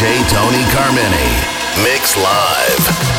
DJ Tony Carmini. Mix live.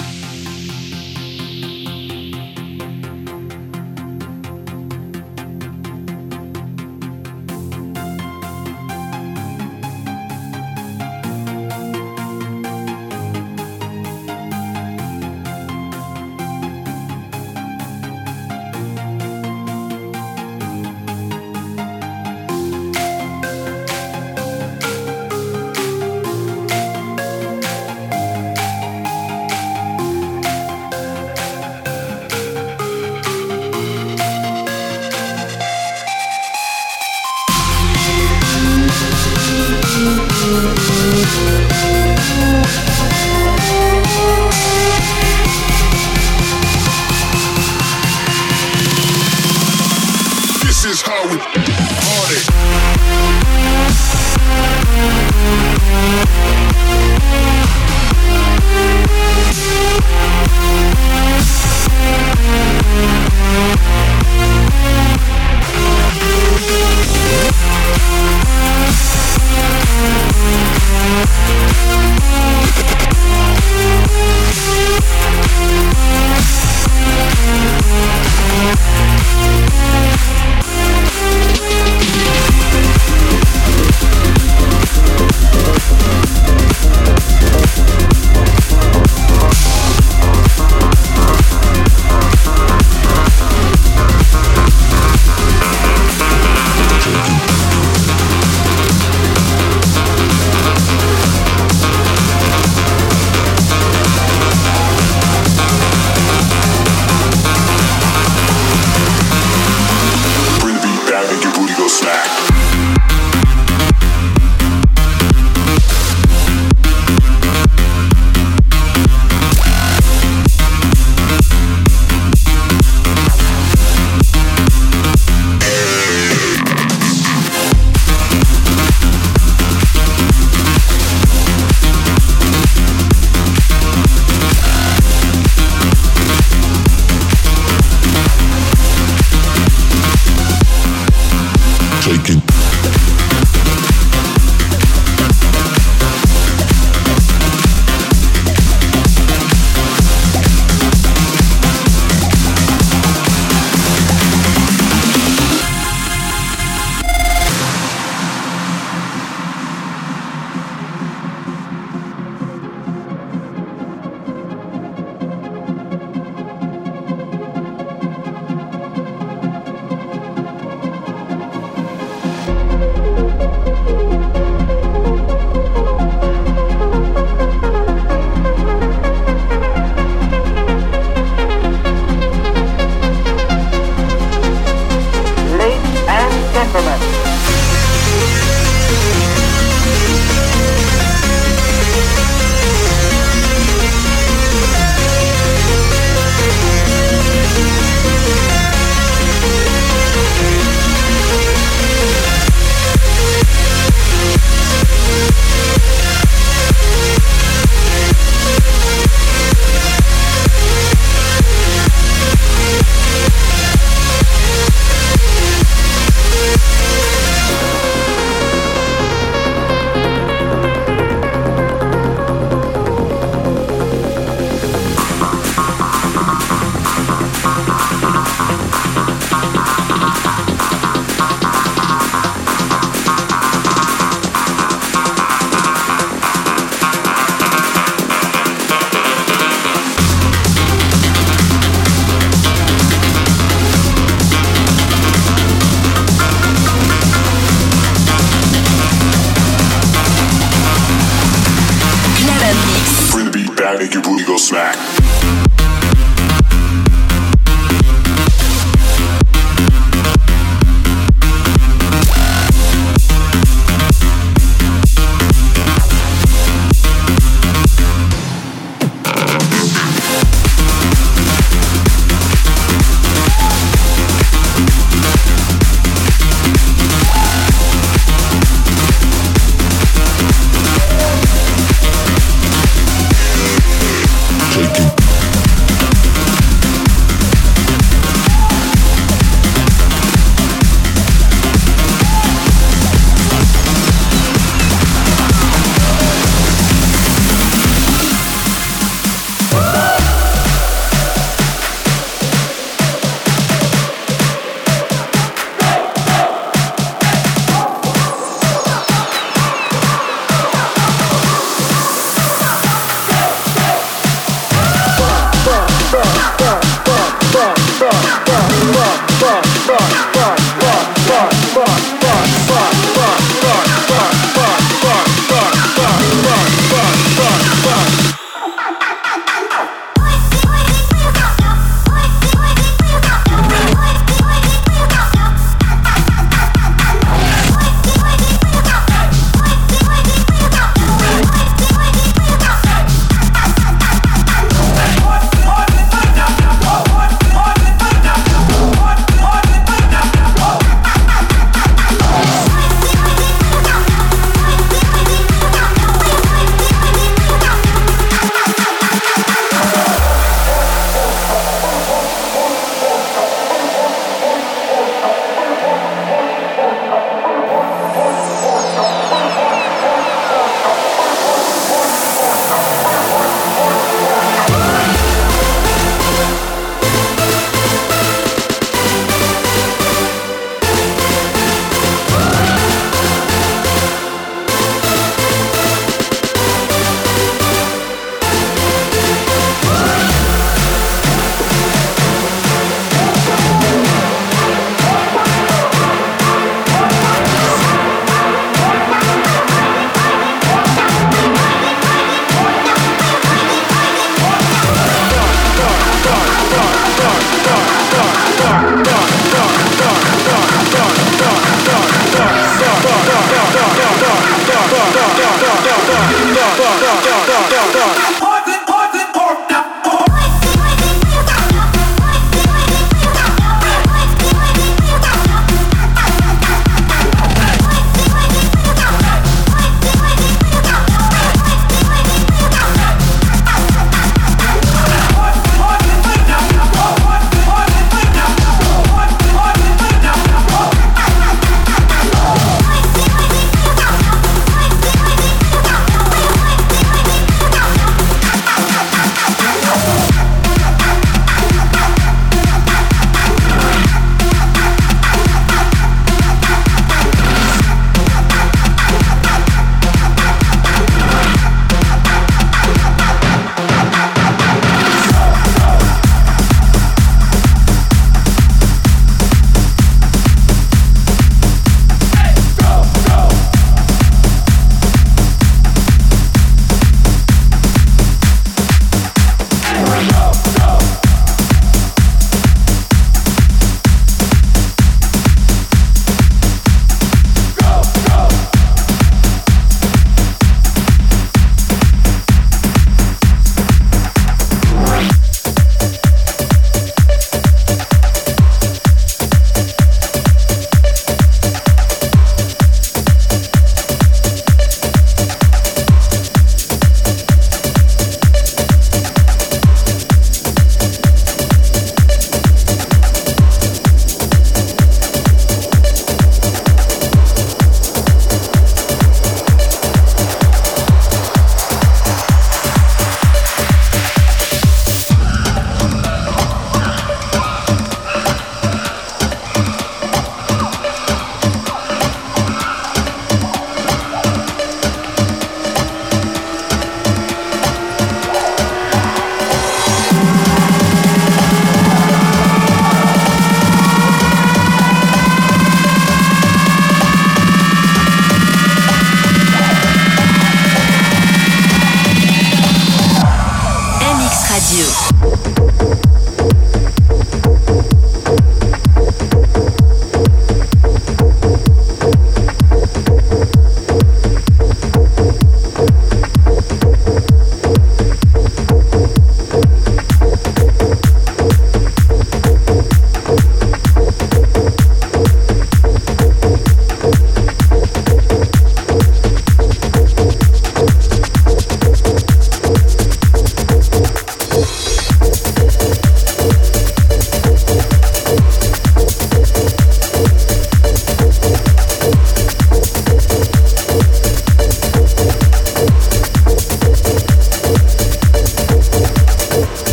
Bye. snack.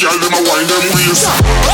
Girl them a wind them waist.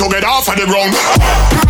together off of the ground.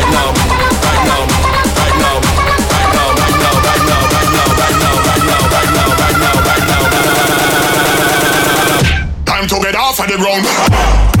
get off of the ground.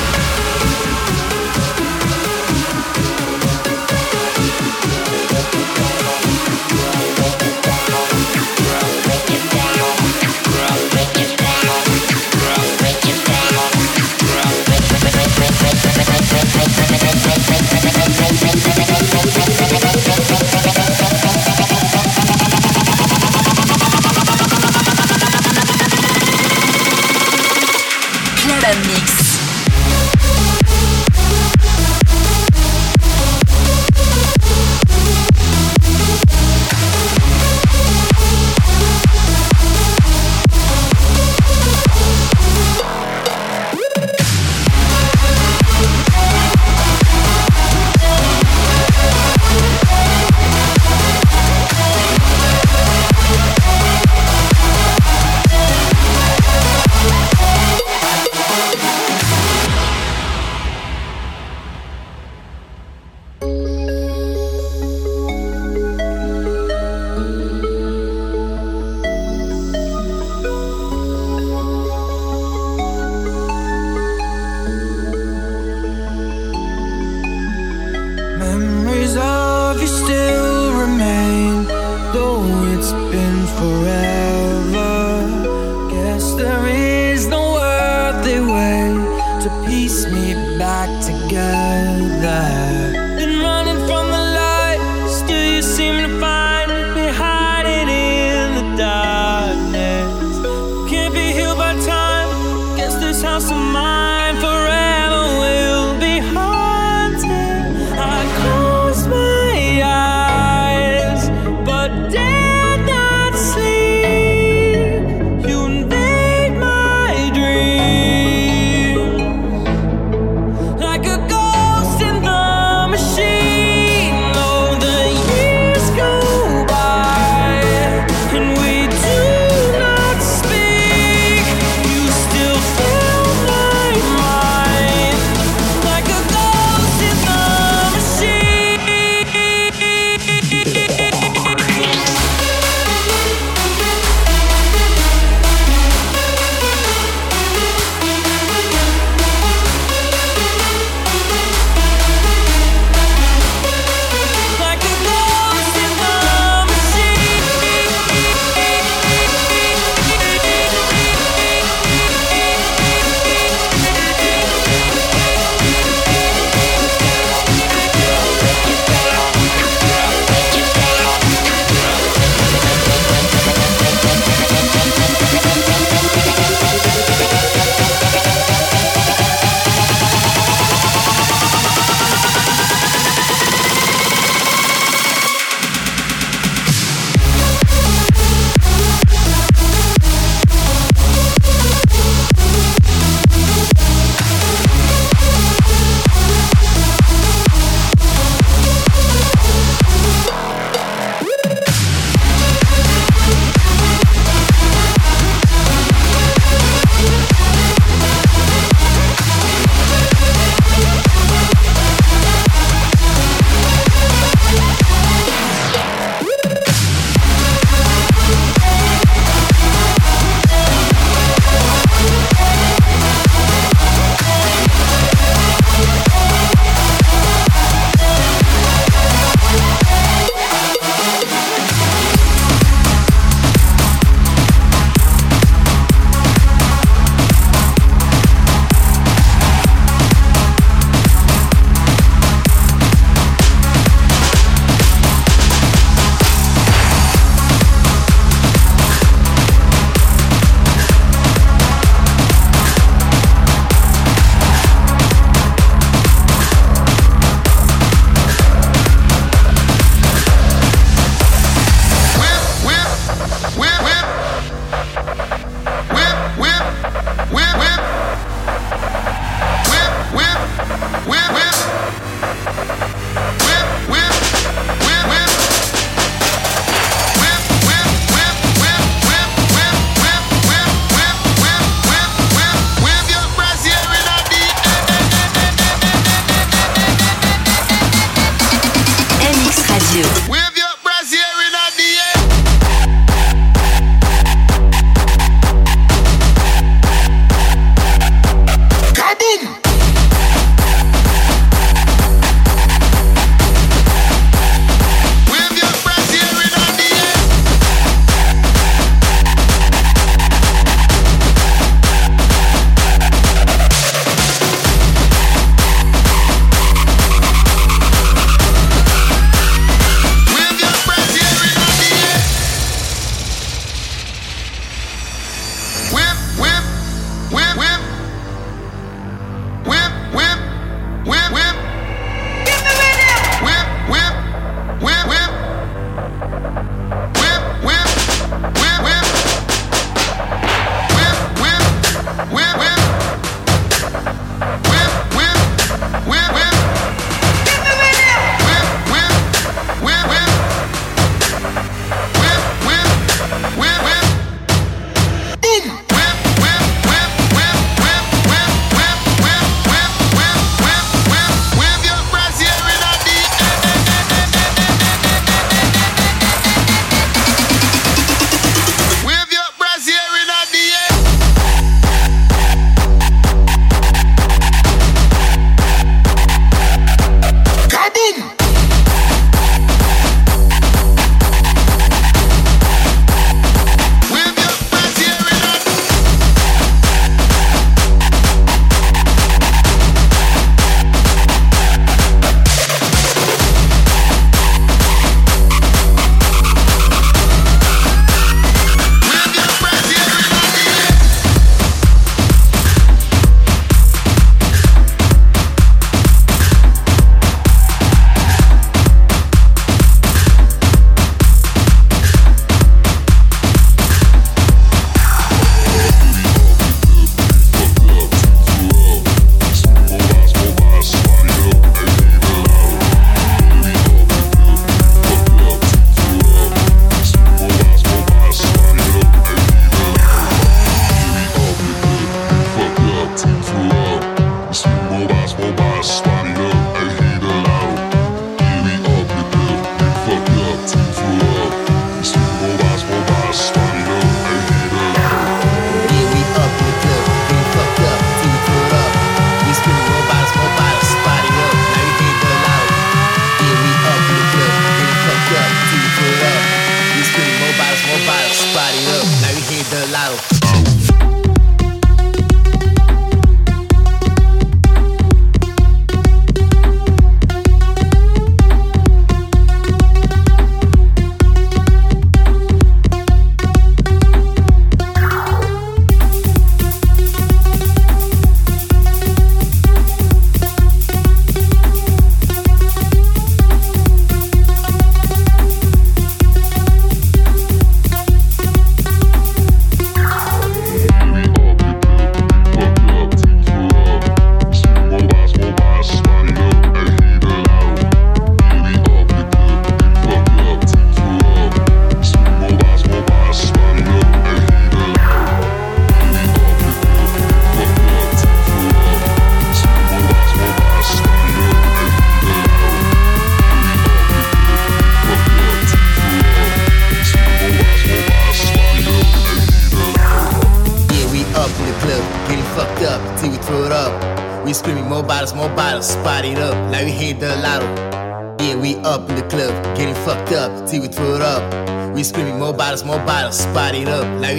Thank you.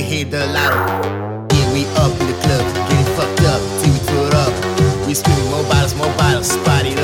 hit the lotto. Yeah, we up in the club, getting fucked up, till we throw it up. We screw more bottles, more bottles, spotted